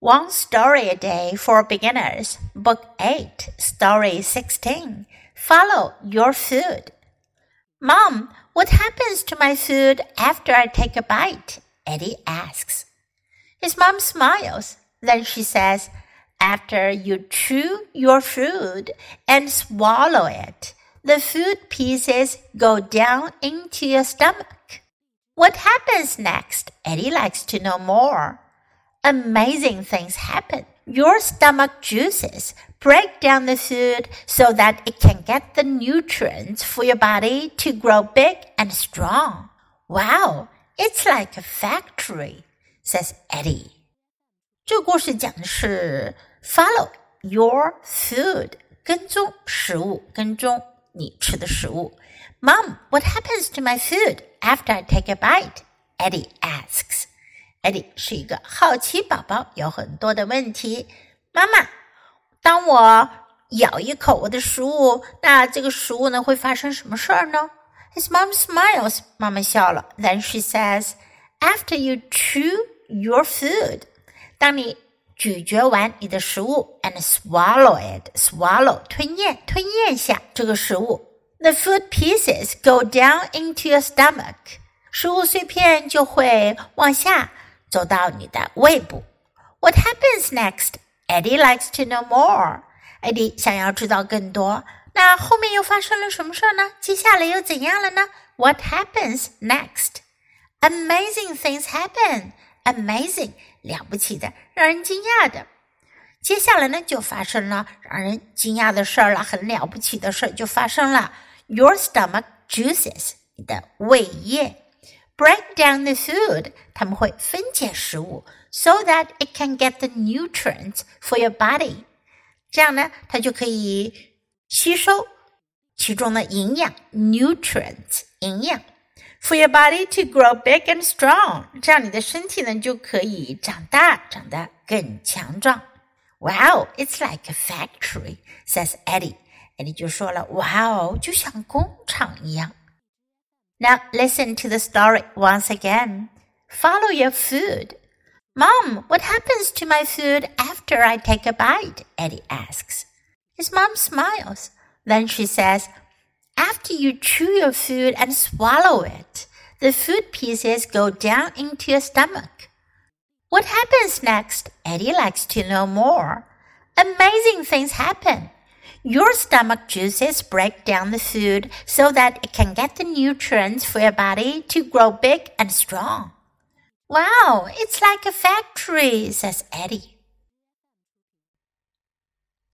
One Story a Day for Beginners, Book 8, Story 16. Follow Your Food. Mom, what happens to my food after I take a bite? Eddie asks. His mom smiles. Then she says, After you chew your food and swallow it, the food pieces go down into your stomach. What happens next? Eddie likes to know more amazing things happen. Your stomach juices break down the food so that it can get the nutrients for your body to grow big and strong. Wow, it's like a factory, says Eddie. 这个故事讲的是 follow your food，跟踪食物，跟踪你吃的食物。Mom, what happens to my food after I take a bite? Eddie asks. 艾迪是一个好奇宝宝，有很多的问题。妈妈，当我咬一口我的食物，那这个食物呢会发生什么事儿呢？His mom smiles，妈妈笑了。Then she says，After you chew your food，当你咀嚼完你的食物，and swallow it，swallow 吞咽吞咽下这个食物，the food pieces go down into your stomach，食物碎片就会往下。走到你的胃部。What happens next? Eddie likes to know more. Eddie 想要知道更多。那后面又发生了什么事儿呢？接下来又怎样了呢？What happens next? Amazing things happen. Amazing，了不起的，让人惊讶的。接下来呢，就发生了让人惊讶的事儿了，很了不起的事儿就发生了。Your stomach juices，你的胃液。 break down the food，他们会分解食物，so that it can get the nutrients for your body。这样呢，它就可以吸收其中的营养 nutrients 营养。For your body to grow big and strong，这样你的身体呢就可以长大，长得更强壮。Wow, it's like a factory, says Eddie. Eddie 就说了，哇哦，就像工厂一样。 Now listen to the story once again. Follow your food. Mom, what happens to my food after I take a bite? Eddie asks. His mom smiles. Then she says, After you chew your food and swallow it, the food pieces go down into your stomach. What happens next? Eddie likes to know more. Amazing things happen. Your stomach juices break down the food so that it can get the nutrients for your body to grow big and strong. Wow, it's like a factory, says Eddie.